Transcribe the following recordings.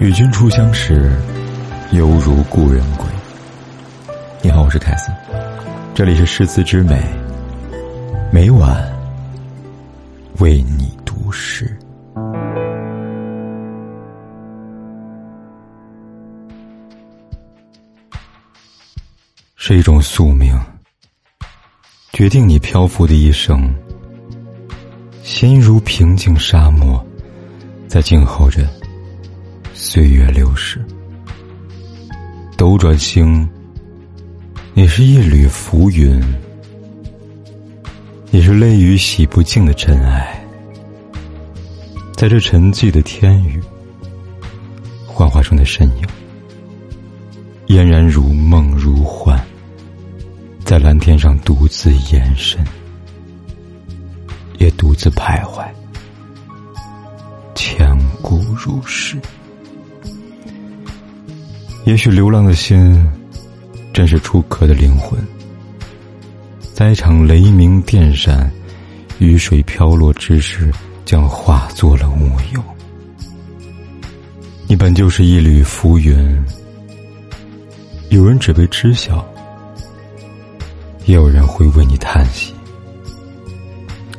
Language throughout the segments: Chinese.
与君初相识，犹如故人归。你好，我是凯斯，这里是诗词之美，每晚为你读诗。是一种宿命，决定你漂浮的一生。心如平静沙漠，在静候着岁月流逝。斗转星，你是一缕浮云，你是泪雨洗不净的尘埃。在这沉寂的天宇，幻化中的身影，嫣然如梦如幻。在蓝天上独自延伸，也独自徘徊，千古如是。也许流浪的心，正是出壳的灵魂，在一场雷鸣电闪、雨水飘落之时，将化作了乌有。你本就是一缕浮云，有人只为知晓。也有人会为你叹息。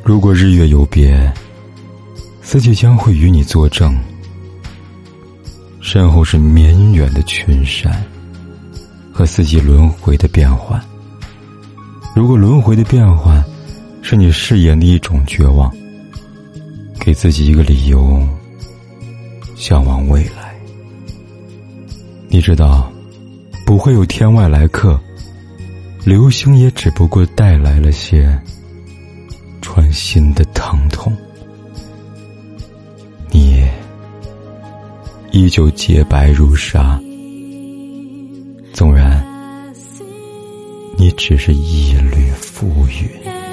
如果日月有别，四季将会与你作证。身后是绵远的群山，和四季轮回的变换。如果轮回的变换，是你誓言的一种绝望，给自己一个理由，向往未来。你知道，不会有天外来客。流星也只不过带来了些穿心的疼痛，依旧洁白如纱，纵然你只是一缕浮云。